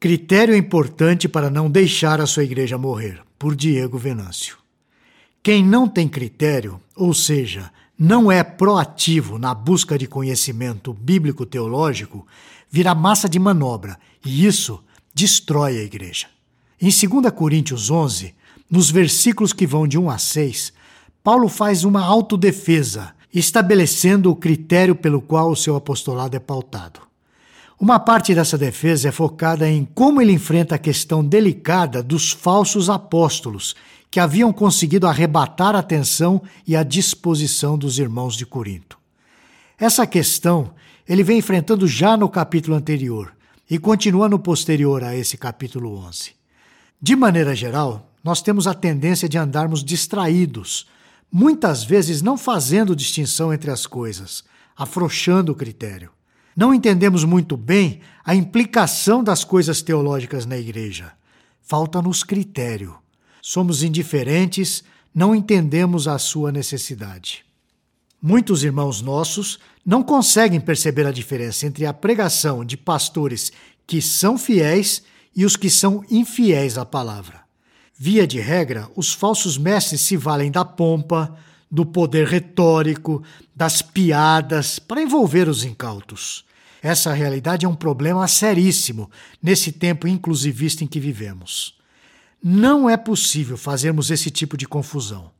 Critério importante para não deixar a sua igreja morrer, por Diego Venâncio. Quem não tem critério, ou seja, não é proativo na busca de conhecimento bíblico-teológico, vira massa de manobra e isso destrói a igreja. Em 2 Coríntios 11, nos versículos que vão de 1 a 6, Paulo faz uma autodefesa, estabelecendo o critério pelo qual o seu apostolado é pautado. Uma parte dessa defesa é focada em como ele enfrenta a questão delicada dos falsos apóstolos que haviam conseguido arrebatar a atenção e a disposição dos irmãos de Corinto. Essa questão ele vem enfrentando já no capítulo anterior e continua no posterior a esse capítulo 11. De maneira geral, nós temos a tendência de andarmos distraídos, muitas vezes não fazendo distinção entre as coisas, afrouxando o critério. Não entendemos muito bem a implicação das coisas teológicas na igreja. Falta-nos critério. Somos indiferentes, não entendemos a sua necessidade. Muitos irmãos nossos não conseguem perceber a diferença entre a pregação de pastores que são fiéis e os que são infiéis à palavra. Via de regra, os falsos mestres se valem da pompa, do poder retórico, das piadas para envolver os incautos. Essa realidade é um problema seríssimo nesse tempo inclusivista em que vivemos. Não é possível fazermos esse tipo de confusão.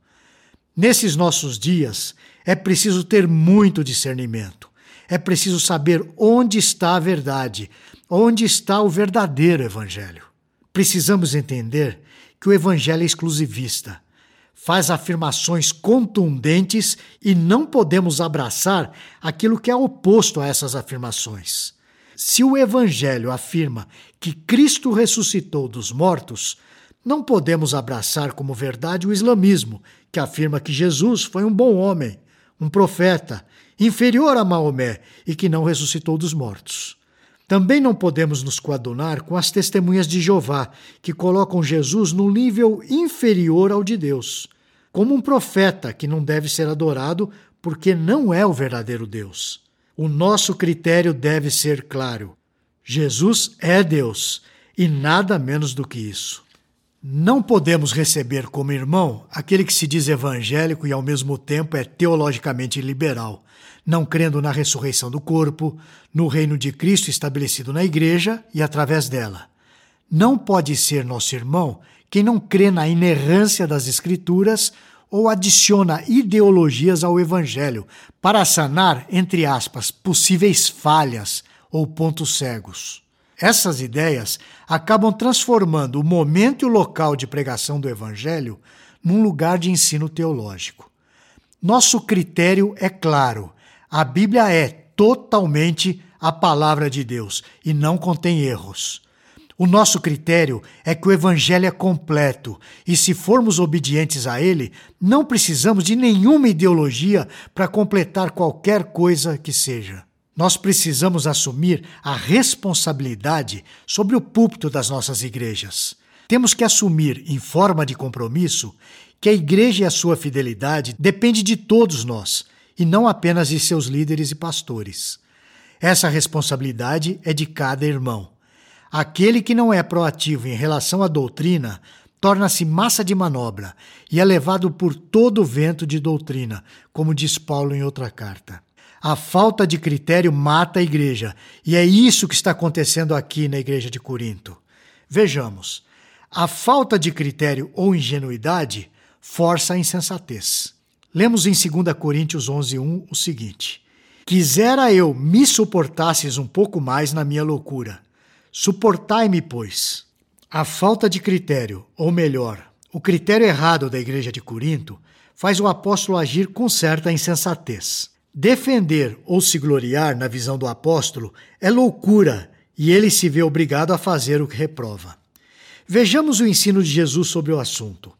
Nesses nossos dias, é preciso ter muito discernimento. É preciso saber onde está a verdade, onde está o verdadeiro evangelho. Precisamos entender que o evangelho é exclusivista faz afirmações contundentes e não podemos abraçar aquilo que é oposto a essas afirmações. Se o Evangelho afirma que Cristo ressuscitou dos mortos, não podemos abraçar como verdade o islamismo, que afirma que Jesus foi um bom homem, um profeta, inferior a Maomé e que não ressuscitou dos mortos. Também não podemos nos coadunar com as testemunhas de Jeová, que colocam Jesus no nível inferior ao de Deus, como um profeta que não deve ser adorado porque não é o verdadeiro Deus. O nosso critério deve ser claro: Jesus é Deus e nada menos do que isso. Não podemos receber como irmão aquele que se diz evangélico e ao mesmo tempo é teologicamente liberal não crendo na ressurreição do corpo, no reino de Cristo estabelecido na igreja e através dela. Não pode ser nosso irmão quem não crê na inerrância das Escrituras ou adiciona ideologias ao Evangelho para sanar, entre aspas, possíveis falhas ou pontos cegos. Essas ideias acabam transformando o momento e o local de pregação do Evangelho num lugar de ensino teológico. Nosso critério é claro a Bíblia é totalmente a palavra de Deus e não contém erros. O nosso critério é que o Evangelho é completo e, se formos obedientes a ele, não precisamos de nenhuma ideologia para completar qualquer coisa que seja. Nós precisamos assumir a responsabilidade sobre o púlpito das nossas igrejas. Temos que assumir, em forma de compromisso, que a igreja e a sua fidelidade depende de todos nós e não apenas de seus líderes e pastores. Essa responsabilidade é de cada irmão. Aquele que não é proativo em relação à doutrina torna-se massa de manobra e é levado por todo o vento de doutrina, como diz Paulo em outra carta. A falta de critério mata a igreja, e é isso que está acontecendo aqui na igreja de Corinto. Vejamos, a falta de critério ou ingenuidade força a insensatez. Lemos em 2 Coríntios 11:1 o seguinte: Quisera eu me suportasses um pouco mais na minha loucura. Suportai-me, pois. A falta de critério, ou melhor, o critério errado da igreja de Corinto, faz o apóstolo agir com certa insensatez. Defender ou se gloriar na visão do apóstolo é loucura e ele se vê obrigado a fazer o que reprova. Vejamos o ensino de Jesus sobre o assunto.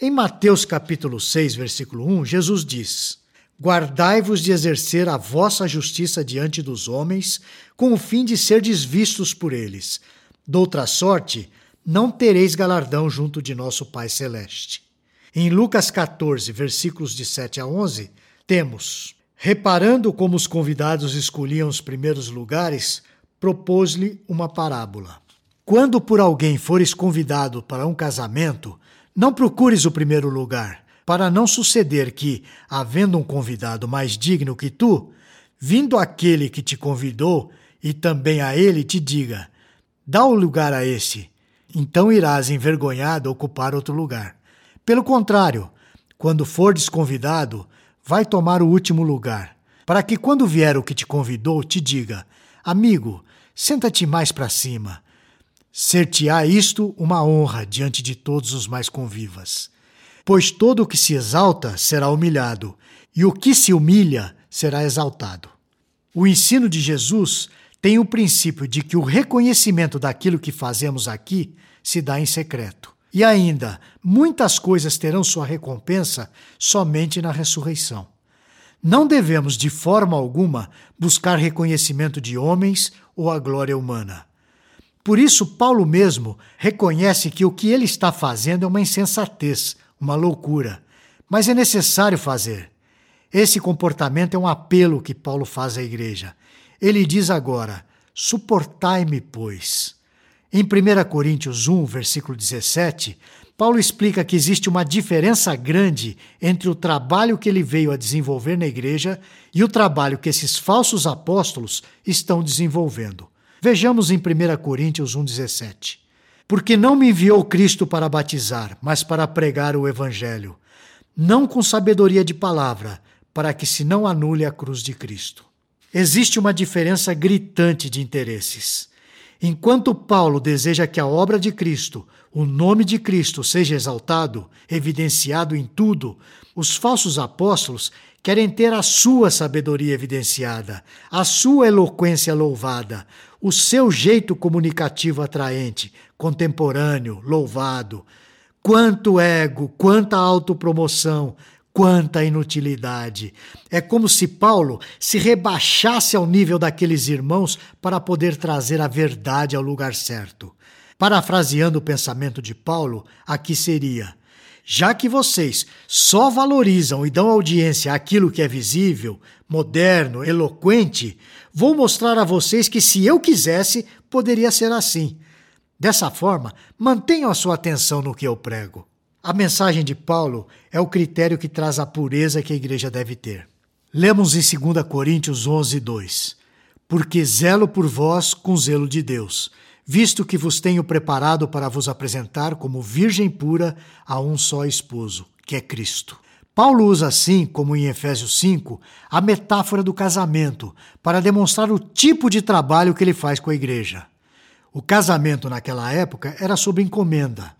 Em Mateus capítulo 6, versículo 1, Jesus diz: Guardai-vos de exercer a vossa justiça diante dos homens, com o fim de serdes vistos por eles. Doutra sorte, não tereis galardão junto de nosso Pai Celeste. Em Lucas 14, versículos de 7 a 11, temos: Reparando como os convidados escolhiam os primeiros lugares, propôs-lhe uma parábola. quando por alguém fores convidado para um casamento, não procures o primeiro lugar, para não suceder que, havendo um convidado mais digno que tu, vindo aquele que te convidou, e também a ele te diga: dá o lugar a esse, então irás envergonhado ocupar outro lugar. Pelo contrário, quando for desconvidado, vai tomar o último lugar, para que quando vier o que te convidou, te diga: Amigo, senta-te mais para cima. Ser-te-á isto uma honra diante de todos os mais convivas. Pois todo o que se exalta será humilhado, e o que se humilha será exaltado. O ensino de Jesus tem o princípio de que o reconhecimento daquilo que fazemos aqui se dá em secreto. E ainda, muitas coisas terão sua recompensa somente na ressurreição. Não devemos, de forma alguma, buscar reconhecimento de homens ou a glória humana. Por isso, Paulo mesmo reconhece que o que ele está fazendo é uma insensatez, uma loucura, mas é necessário fazer. Esse comportamento é um apelo que Paulo faz à igreja. Ele diz agora: Suportai-me, pois. Em 1 Coríntios 1, versículo 17, Paulo explica que existe uma diferença grande entre o trabalho que ele veio a desenvolver na igreja e o trabalho que esses falsos apóstolos estão desenvolvendo. Vejamos em 1 Coríntios 1,17. Porque não me enviou Cristo para batizar, mas para pregar o Evangelho, não com sabedoria de palavra, para que se não anule a cruz de Cristo. Existe uma diferença gritante de interesses. Enquanto Paulo deseja que a obra de Cristo, o nome de Cristo, seja exaltado, evidenciado em tudo, os falsos apóstolos querem ter a sua sabedoria evidenciada, a sua eloquência louvada, o seu jeito comunicativo atraente, contemporâneo, louvado. Quanto ego, quanta autopromoção, Quanta inutilidade! É como se Paulo se rebaixasse ao nível daqueles irmãos para poder trazer a verdade ao lugar certo. Parafraseando o pensamento de Paulo, aqui seria: já que vocês só valorizam e dão audiência àquilo que é visível, moderno, eloquente, vou mostrar a vocês que se eu quisesse, poderia ser assim. Dessa forma, mantenham a sua atenção no que eu prego. A mensagem de Paulo é o critério que traz a pureza que a igreja deve ter. Lemos em 2 Coríntios 11, 2. Porque zelo por vós com zelo de Deus, visto que vos tenho preparado para vos apresentar como virgem pura a um só esposo, que é Cristo. Paulo usa assim, como em Efésios 5, a metáfora do casamento, para demonstrar o tipo de trabalho que ele faz com a igreja. O casamento naquela época era sob encomenda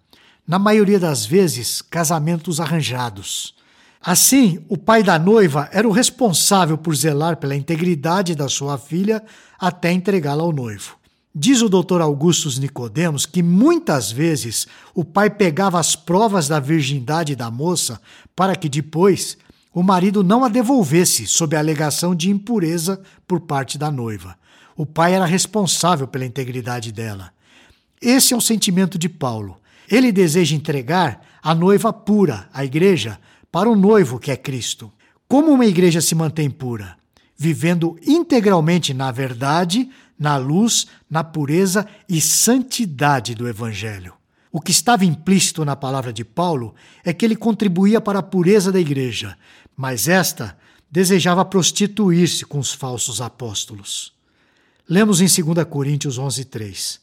na maioria das vezes, casamentos arranjados. Assim, o pai da noiva era o responsável por zelar pela integridade da sua filha até entregá-la ao noivo. Diz o Dr. Augustus Nicodemos que muitas vezes o pai pegava as provas da virgindade da moça para que depois o marido não a devolvesse sob a alegação de impureza por parte da noiva. O pai era responsável pela integridade dela. Esse é o sentimento de Paulo. Ele deseja entregar a noiva pura, a igreja, para o noivo que é Cristo. Como uma igreja se mantém pura? Vivendo integralmente na verdade, na luz, na pureza e santidade do Evangelho. O que estava implícito na palavra de Paulo é que ele contribuía para a pureza da igreja, mas esta desejava prostituir-se com os falsos apóstolos. Lemos em 2 Coríntios 11, 3.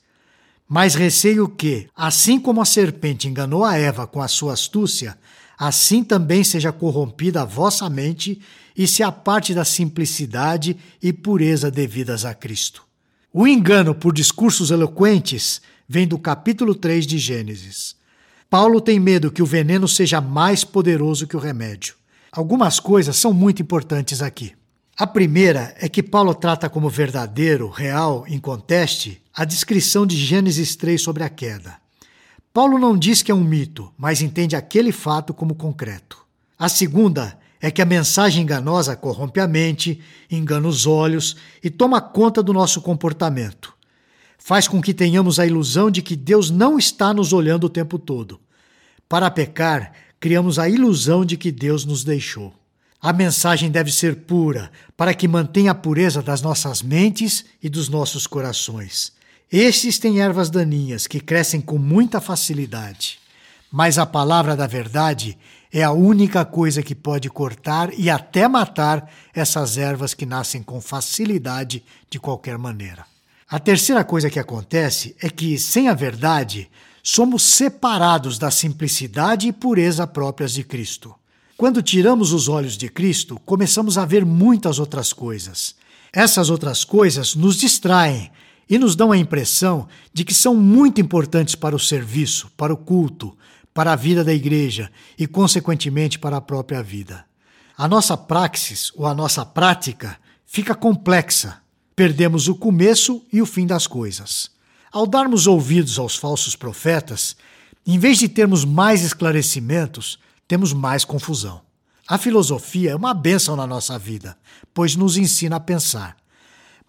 Mas receio que, assim como a serpente enganou a Eva com a sua astúcia, assim também seja corrompida a vossa mente e se aparte da simplicidade e pureza devidas a Cristo. O engano por discursos eloquentes vem do capítulo 3 de Gênesis. Paulo tem medo que o veneno seja mais poderoso que o remédio. Algumas coisas são muito importantes aqui. A primeira é que Paulo trata como verdadeiro, real, inconteste, a descrição de Gênesis 3 sobre a queda. Paulo não diz que é um mito, mas entende aquele fato como concreto. A segunda é que a mensagem enganosa corrompe a mente, engana os olhos e toma conta do nosso comportamento. Faz com que tenhamos a ilusão de que Deus não está nos olhando o tempo todo. Para pecar, criamos a ilusão de que Deus nos deixou. A mensagem deve ser pura, para que mantenha a pureza das nossas mentes e dos nossos corações. Estes têm ervas daninhas que crescem com muita facilidade, mas a palavra da verdade é a única coisa que pode cortar e até matar essas ervas que nascem com facilidade de qualquer maneira. A terceira coisa que acontece é que, sem a verdade, somos separados da simplicidade e pureza próprias de Cristo. Quando tiramos os olhos de Cristo, começamos a ver muitas outras coisas. Essas outras coisas nos distraem e nos dão a impressão de que são muito importantes para o serviço, para o culto, para a vida da igreja e, consequentemente, para a própria vida. A nossa praxis ou a nossa prática fica complexa. Perdemos o começo e o fim das coisas. Ao darmos ouvidos aos falsos profetas, em vez de termos mais esclarecimentos, temos mais confusão. A filosofia é uma bênção na nossa vida, pois nos ensina a pensar.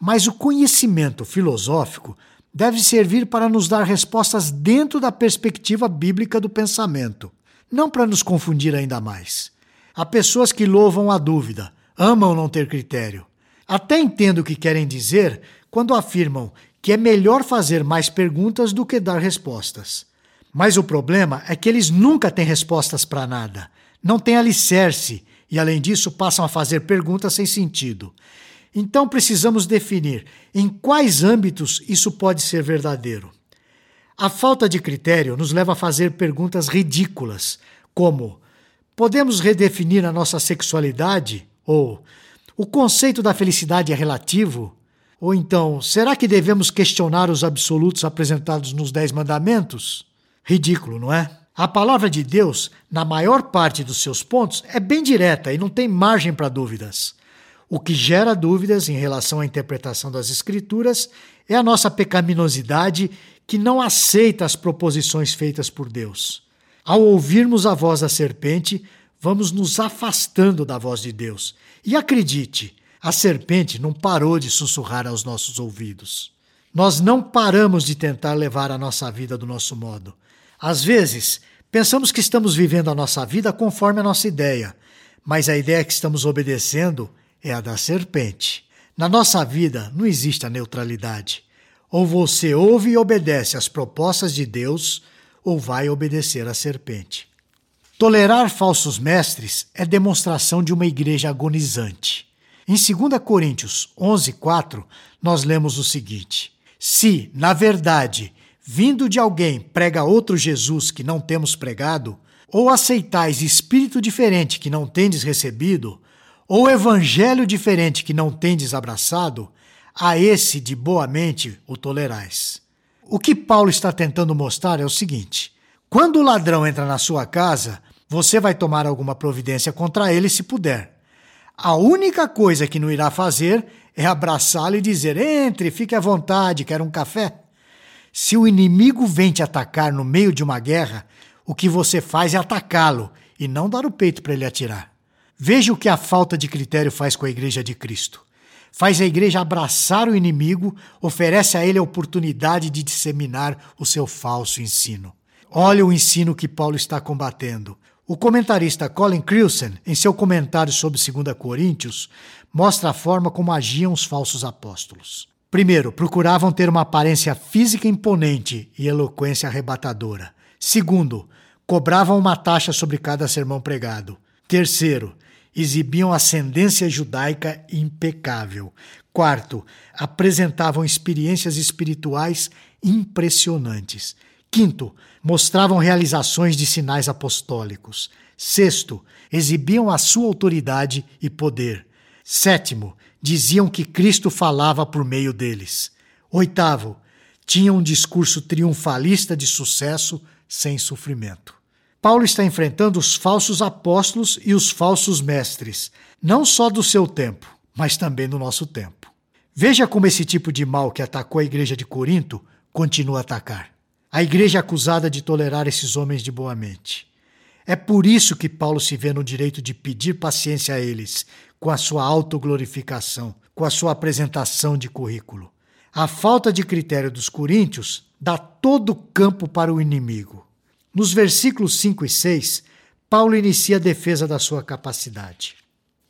Mas o conhecimento filosófico deve servir para nos dar respostas dentro da perspectiva bíblica do pensamento, não para nos confundir ainda mais. Há pessoas que louvam a dúvida, amam não ter critério. Até entendo o que querem dizer quando afirmam que é melhor fazer mais perguntas do que dar respostas. Mas o problema é que eles nunca têm respostas para nada, não têm alicerce e, além disso, passam a fazer perguntas sem sentido. Então precisamos definir em quais âmbitos isso pode ser verdadeiro. A falta de critério nos leva a fazer perguntas ridículas, como: podemos redefinir a nossa sexualidade? Ou o conceito da felicidade é relativo? Ou então, será que devemos questionar os absolutos apresentados nos Dez Mandamentos? Ridículo, não é? A palavra de Deus, na maior parte dos seus pontos, é bem direta e não tem margem para dúvidas. O que gera dúvidas em relação à interpretação das Escrituras é a nossa pecaminosidade que não aceita as proposições feitas por Deus. Ao ouvirmos a voz da serpente, vamos nos afastando da voz de Deus. E acredite, a serpente não parou de sussurrar aos nossos ouvidos. Nós não paramos de tentar levar a nossa vida do nosso modo. Às vezes, pensamos que estamos vivendo a nossa vida conforme a nossa ideia, mas a ideia que estamos obedecendo é a da serpente. Na nossa vida não existe a neutralidade. Ou você ouve e obedece às propostas de Deus, ou vai obedecer à serpente. Tolerar falsos mestres é demonstração de uma igreja agonizante. Em 2 Coríntios 11:4, nós lemos o seguinte: Se, na verdade, vindo de alguém prega outro Jesus que não temos pregado, ou aceitais espírito diferente que não tendes recebido, ou evangelho diferente que não tendes abraçado, a esse de boa mente o tolerais. O que Paulo está tentando mostrar é o seguinte: quando o ladrão entra na sua casa, você vai tomar alguma providência contra ele se puder. A única coisa que não irá fazer é abraçá-lo e dizer: entre, fique à vontade, quer um café? Se o inimigo vem te atacar no meio de uma guerra, o que você faz é atacá-lo e não dar o peito para ele atirar. Veja o que a falta de critério faz com a Igreja de Cristo. Faz a igreja abraçar o inimigo, oferece a ele a oportunidade de disseminar o seu falso ensino. Olha o ensino que Paulo está combatendo. O comentarista Colin Crilson, em seu comentário sobre 2 Coríntios, mostra a forma como agiam os falsos apóstolos. Primeiro, procuravam ter uma aparência física imponente e eloquência arrebatadora. Segundo, cobravam uma taxa sobre cada sermão pregado. Terceiro, exibiam ascendência judaica impecável. Quarto, apresentavam experiências espirituais impressionantes. Quinto, mostravam realizações de sinais apostólicos. Sexto, exibiam a sua autoridade e poder. Sétimo, diziam que Cristo falava por meio deles. Oitavo, tinham um discurso triunfalista de sucesso sem sofrimento. Paulo está enfrentando os falsos apóstolos e os falsos mestres, não só do seu tempo, mas também do nosso tempo. Veja como esse tipo de mal que atacou a igreja de Corinto continua a atacar. A igreja é acusada de tolerar esses homens de boa mente. É por isso que Paulo se vê no direito de pedir paciência a eles, com a sua autoglorificação, com a sua apresentação de currículo. A falta de critério dos coríntios dá todo o campo para o inimigo. Nos versículos 5 e 6, Paulo inicia a defesa da sua capacidade.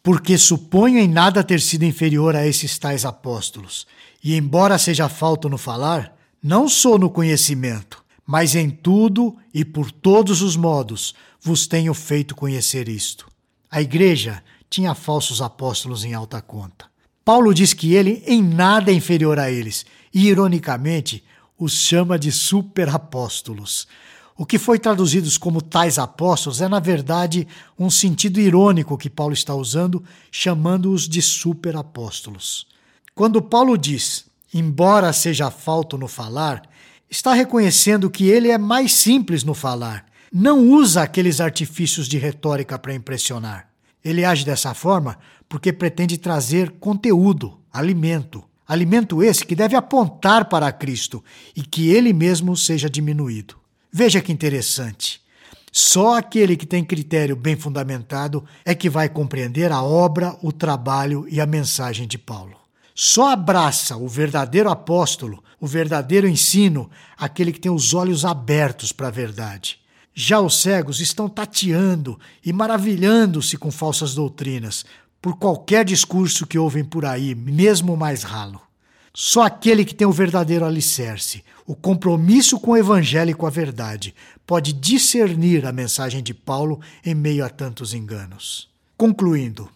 Porque suponho em nada ter sido inferior a esses tais apóstolos, e embora seja falto no falar, Não sou no conhecimento, mas em tudo e por todos os modos vos tenho feito conhecer isto. A igreja tinha falsos apóstolos em alta conta. Paulo diz que ele em nada é inferior a eles e, ironicamente, os chama de superapóstolos. O que foi traduzido como tais apóstolos é, na verdade, um sentido irônico que Paulo está usando, chamando-os de superapóstolos. Quando Paulo diz, embora seja falto no falar, está reconhecendo que ele é mais simples no falar, não usa aqueles artifícios de retórica para impressionar. Ele age dessa forma porque pretende trazer conteúdo, alimento. Alimento esse que deve apontar para Cristo e que ele mesmo seja diminuído. Veja que interessante. Só aquele que tem critério bem fundamentado é que vai compreender a obra, o trabalho e a mensagem de Paulo. Só abraça o verdadeiro apóstolo, o verdadeiro ensino, aquele que tem os olhos abertos para a verdade. Já os cegos estão tateando e maravilhando-se com falsas doutrinas, por qualquer discurso que ouvem por aí, mesmo mais ralo. Só aquele que tem o verdadeiro alicerce, o compromisso com o evangelho e com a verdade, pode discernir a mensagem de Paulo em meio a tantos enganos. Concluindo,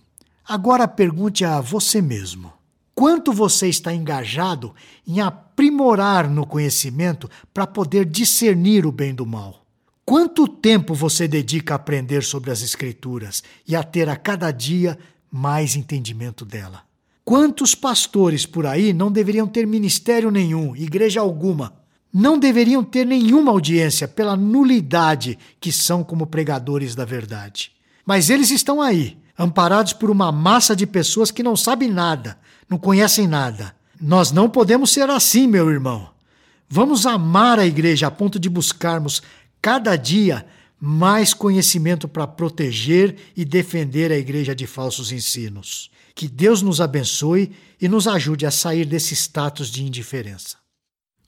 agora pergunte a você mesmo: quanto você está engajado em aprimorar no conhecimento para poder discernir o bem do mal? Quanto tempo você dedica a aprender sobre as Escrituras e a ter a cada dia mais entendimento dela? Quantos pastores por aí não deveriam ter ministério nenhum, igreja alguma? Não deveriam ter nenhuma audiência pela nulidade que são como pregadores da verdade. Mas eles estão aí, amparados por uma massa de pessoas que não sabem nada, não conhecem nada. Nós não podemos ser assim, meu irmão. Vamos amar a igreja a ponto de buscarmos cada dia mais conhecimento para proteger e defender a igreja de falsos ensinos. Que Deus nos abençoe e nos ajude a sair desse status de indiferença.